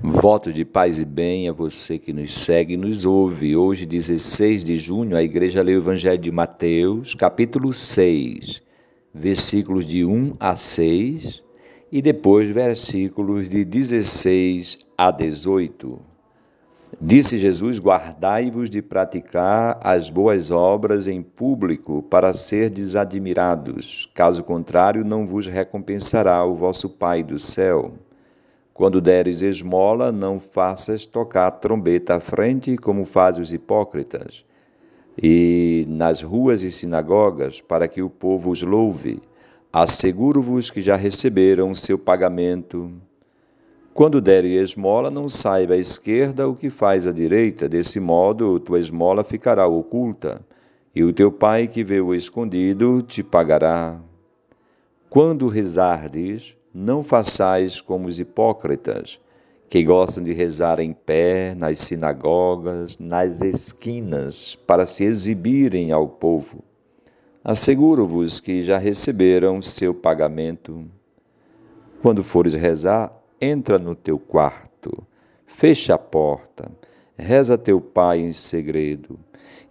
Voto de paz e bem a você que nos segue e nos ouve. Hoje, 16 de junho, a igreja lê o Evangelho de Mateus, capítulo 6, versículos de 1 a 6 e depois versículos de 16 a 18. Disse Jesus: Guardai-vos de praticar as boas obras em público para serdes admirados, caso contrário, não vos recompensará o vosso Pai do céu. Quando deres esmola, não faças tocar trombeta à frente, como fazem os hipócritas, e nas ruas e sinagogas, para que o povo os louve. Asseguro-vos que já receberam seu pagamento. Quando deres esmola, não saiba à esquerda o que faz à direita, desse modo tua esmola ficará oculta, e o teu pai que vê o escondido te pagará. Quando rezardes, não façais como os hipócritas, que gostam de rezar em pé nas sinagogas, nas esquinas, para se exibirem ao povo. Asseguro-vos que já receberam seu pagamento. Quando fores rezar, entra no teu quarto, fecha a porta, reza teu pai em segredo,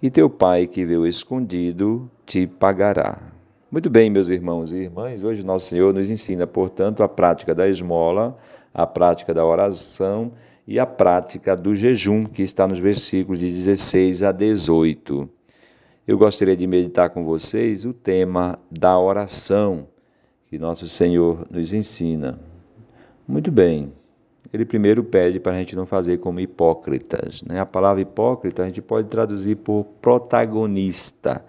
e teu pai que vê o escondido te pagará. Muito bem, meus irmãos e irmãs, hoje nosso Senhor nos ensina, portanto, a prática da esmola, a prática da oração e a prática do jejum, que está nos versículos de 16 a 18. Eu gostaria de meditar com vocês o tema da oração que nosso Senhor nos ensina. Muito bem. Ele primeiro pede para a gente não fazer como hipócritas. Né? A palavra hipócrita a gente pode traduzir por protagonista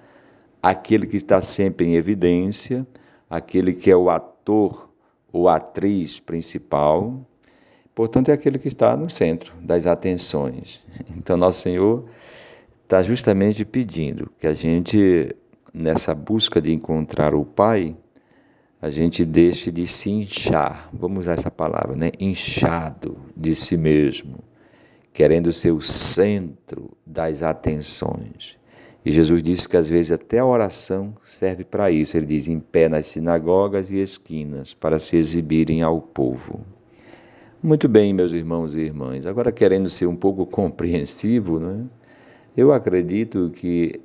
aquele que está sempre em evidência, aquele que é o ator ou atriz principal, portanto, é aquele que está no centro das atenções. Então, Nosso Senhor está justamente pedindo que a gente, nessa busca de encontrar o Pai, a gente deixe de se inchar, vamos usar essa palavra, né? Inchado de si mesmo, querendo ser o centro das atenções. E Jesus disse que às vezes até a oração serve para isso. Ele diz: em pé nas sinagogas e esquinas, para se exibirem ao povo. Muito bem, meus irmãos e irmãs. Agora, querendo ser um pouco compreensivo, né? eu acredito que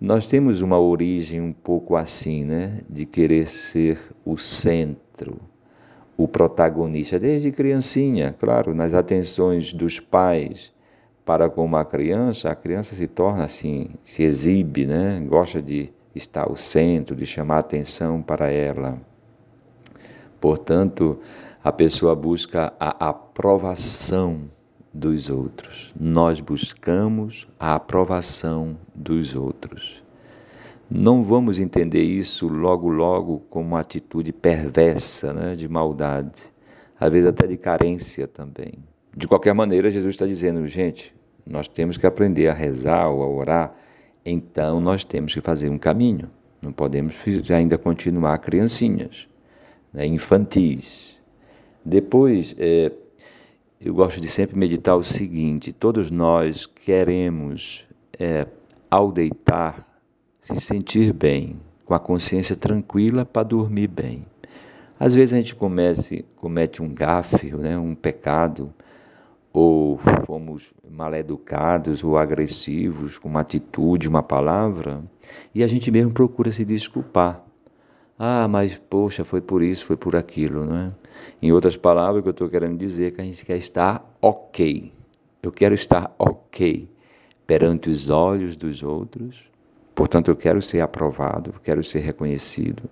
nós temos uma origem um pouco assim, né? De querer ser o centro, o protagonista, desde criancinha, claro, nas atenções dos pais para com uma criança, a criança se torna assim, se exibe, né? gosta de estar ao centro, de chamar atenção para ela. Portanto, a pessoa busca a aprovação dos outros. Nós buscamos a aprovação dos outros. Não vamos entender isso logo, logo como uma atitude perversa, né, de maldade, às vezes até de carência também. De qualquer maneira, Jesus está dizendo, gente, nós temos que aprender a rezar ou a orar, então nós temos que fazer um caminho. Não podemos ainda continuar criancinhas, né, infantis. Depois, é, eu gosto de sempre meditar o seguinte: todos nós queremos, é, ao deitar, se sentir bem, com a consciência tranquila para dormir bem. Às vezes a gente comece, comete um gafe, né, um pecado, ou fomos mal educados ou agressivos com uma atitude, uma palavra, e a gente mesmo procura se desculpar. Ah, mas poxa, foi por isso, foi por aquilo, não é? Em outras palavras, o que eu estou querendo dizer é que a gente quer estar ok. Eu quero estar ok perante os olhos dos outros, portanto, eu quero ser aprovado, eu quero ser reconhecido.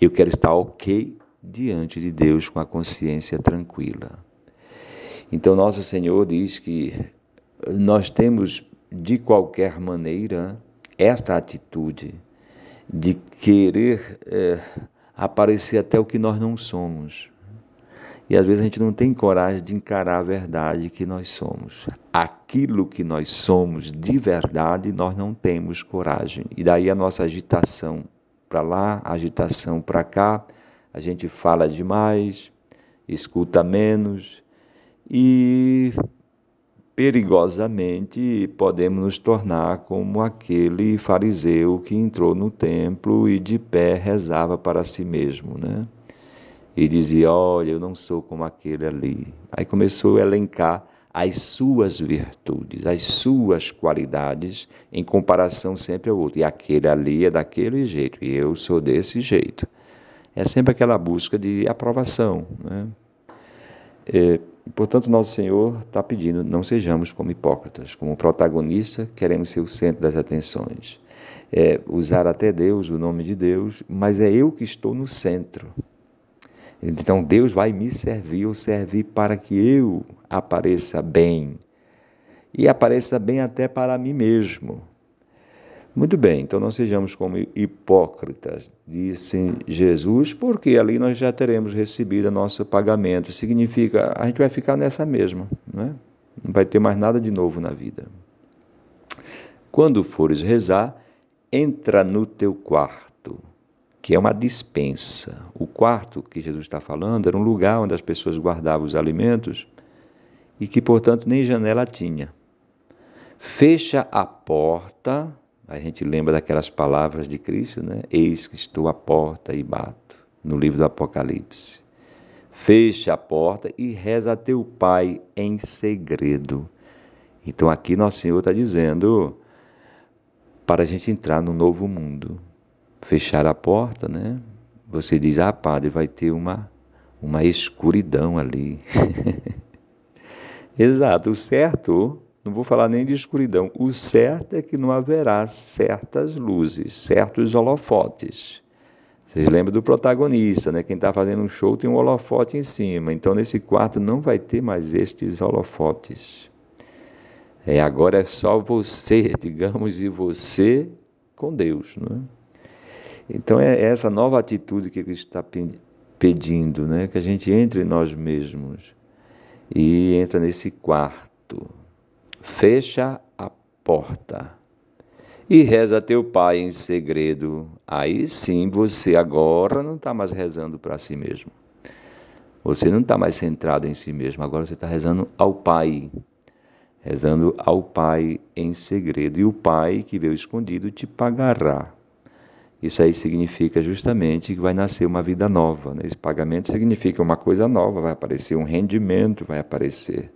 Eu quero estar ok diante de Deus com a consciência tranquila. Então, Nosso Senhor diz que nós temos, de qualquer maneira, esta atitude de querer é, aparecer até o que nós não somos. E às vezes a gente não tem coragem de encarar a verdade que nós somos. Aquilo que nós somos de verdade, nós não temos coragem. E daí a nossa agitação para lá, agitação para cá, a gente fala demais, escuta menos e perigosamente podemos nos tornar como aquele fariseu que entrou no templo e de pé rezava para si mesmo, né? e dizia: Olha, eu não sou como aquele ali. Aí começou a elencar as suas virtudes, as suas qualidades, em comparação sempre ao outro. E aquele ali é daquele jeito, e eu sou desse jeito. É sempre aquela busca de aprovação. Né? É, portanto, nosso Senhor está pedindo: não sejamos como hipócritas, como protagonista, queremos ser o centro das atenções. É, usar até Deus, o nome de Deus, mas é eu que estou no centro. Então Deus vai me servir ou servir para que eu apareça bem. E apareça bem até para mim mesmo. Muito bem, então não sejamos como hipócritas, disse Jesus, porque ali nós já teremos recebido nosso pagamento. Significa, a gente vai ficar nessa mesma, não é? Não vai ter mais nada de novo na vida. Quando fores rezar, entra no teu quarto, que é uma dispensa. O quarto que Jesus está falando era um lugar onde as pessoas guardavam os alimentos e que, portanto, nem janela tinha. Fecha a porta a gente lembra daquelas palavras de Cristo, né? Eis que estou à porta e bato, no livro do Apocalipse. Fecha a porta e reza a teu Pai em segredo. Então aqui Nosso Senhor está dizendo para a gente entrar no novo mundo. Fechar a porta, né? Você diz, ah, padre, vai ter uma, uma escuridão ali. Exato, o certo não vou falar nem de escuridão. O certo é que não haverá certas luzes, certos holofotes. Vocês lembram do protagonista, né? Quem está fazendo um show tem um holofote em cima. Então, nesse quarto não vai ter mais estes holofotes. É, agora é só você, digamos, e você com Deus. Não é? Então, é essa nova atitude que ele está pedindo, né? que a gente entre em nós mesmos e entra nesse quarto fecha a porta e reza teu pai em segredo. Aí sim você agora não está mais rezando para si mesmo. Você não está mais centrado em si mesmo, agora você está rezando ao Pai. Rezando ao Pai em segredo. E o Pai que veio escondido te pagará. Isso aí significa justamente que vai nascer uma vida nova. Né? Esse pagamento significa uma coisa nova, vai aparecer um rendimento, vai aparecer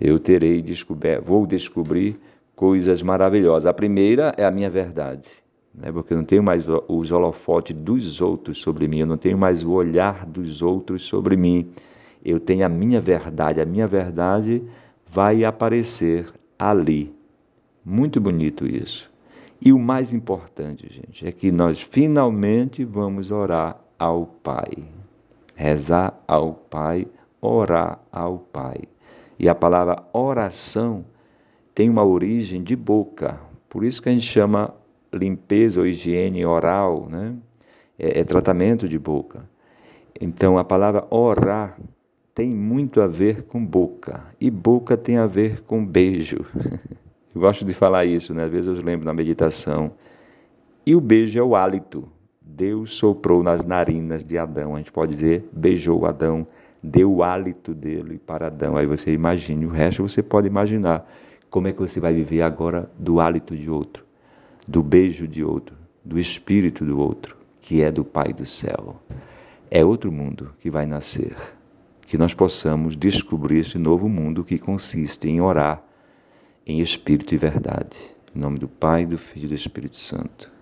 eu terei descoberto, vou descobrir coisas maravilhosas. A primeira é a minha verdade, né? porque eu não tenho mais os holofotes dos outros sobre mim, eu não tenho mais o olhar dos outros sobre mim. Eu tenho a minha verdade, a minha verdade vai aparecer ali. Muito bonito isso. E o mais importante, gente, é que nós finalmente vamos orar ao Pai. Rezar ao Pai, orar ao Pai. E a palavra oração tem uma origem de boca. Por isso que a gente chama limpeza ou higiene oral, né? é, é tratamento de boca. Então a palavra orar tem muito a ver com boca. E boca tem a ver com beijo. Eu gosto de falar isso, né? Às vezes eu lembro na meditação. E o beijo é o hálito. Deus soprou nas narinas de Adão. A gente pode dizer, beijou Adão deu o hálito dele para Adão. Aí você imagine, o resto você pode imaginar. Como é que você vai viver agora do hálito de outro, do beijo de outro, do espírito do outro, que é do Pai do céu? É outro mundo que vai nascer. Que nós possamos descobrir esse novo mundo que consiste em orar em espírito e verdade. Em nome do Pai, do Filho e do Espírito Santo.